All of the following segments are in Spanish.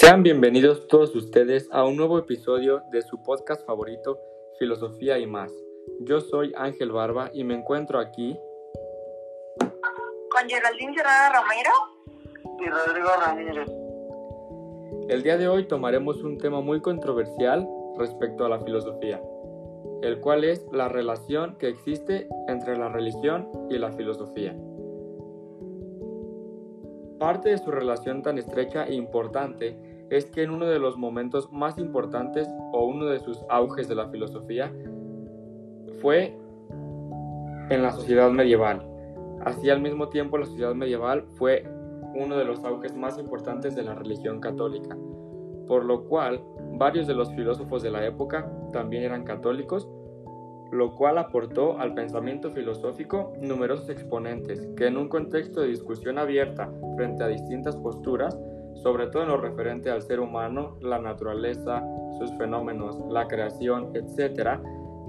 Sean bienvenidos todos ustedes a un nuevo episodio de su podcast favorito, Filosofía y más. Yo soy Ángel Barba y me encuentro aquí con Geraldine Serrada Romero y Rodrigo Ramírez. El día de hoy tomaremos un tema muy controversial respecto a la filosofía, el cual es la relación que existe entre la religión y la filosofía. Parte de su relación tan estrecha e importante es que en uno de los momentos más importantes o uno de sus auges de la filosofía fue en la sociedad medieval. Así al mismo tiempo la sociedad medieval fue uno de los auges más importantes de la religión católica, por lo cual varios de los filósofos de la época también eran católicos lo cual aportó al pensamiento filosófico numerosos exponentes que en un contexto de discusión abierta frente a distintas posturas, sobre todo en lo referente al ser humano, la naturaleza, sus fenómenos, la creación, etc.,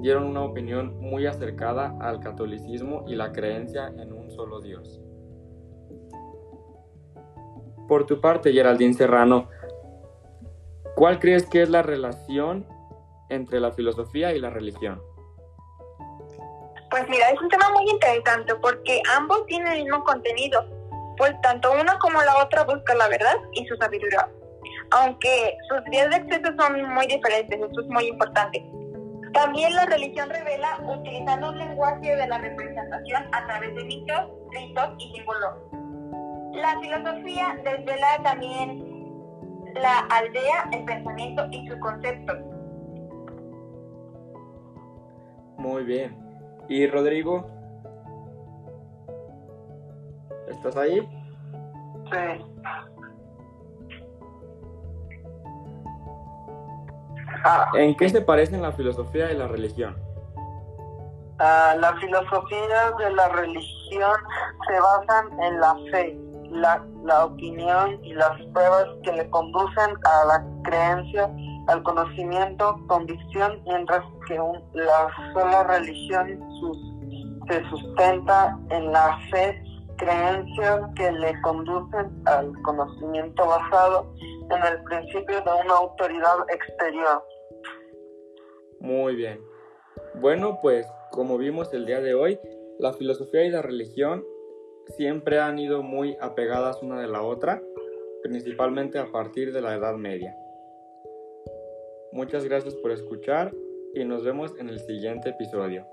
dieron una opinión muy acercada al catolicismo y la creencia en un solo Dios. Por tu parte, Geraldine Serrano, ¿cuál crees que es la relación entre la filosofía y la religión? Pues mira, es un tema muy interesante porque ambos tienen el mismo contenido, pues tanto una como la otra buscan la verdad y su sabiduría, aunque sus vías de acceso son muy diferentes, esto es muy importante. También la religión revela utilizando un lenguaje de la representación a través de mitos, ritos y símbolos. La filosofía desvela también la aldea, el pensamiento y su concepto. Muy bien. ¿Y Rodrigo? ¿Estás ahí? Sí. Ah. ¿En qué se parecen la filosofía y la religión? Ah, la filosofía de la religión se basan en la fe, la, la opinión y las pruebas que le conducen a la creencia al conocimiento, convicción, mientras que la sola religión se sustenta en la fe, creencias que le conducen al conocimiento basado en el principio de una autoridad exterior. Muy bien. Bueno, pues como vimos el día de hoy, la filosofía y la religión siempre han ido muy apegadas una de la otra, principalmente a partir de la Edad Media. Muchas gracias por escuchar y nos vemos en el siguiente episodio.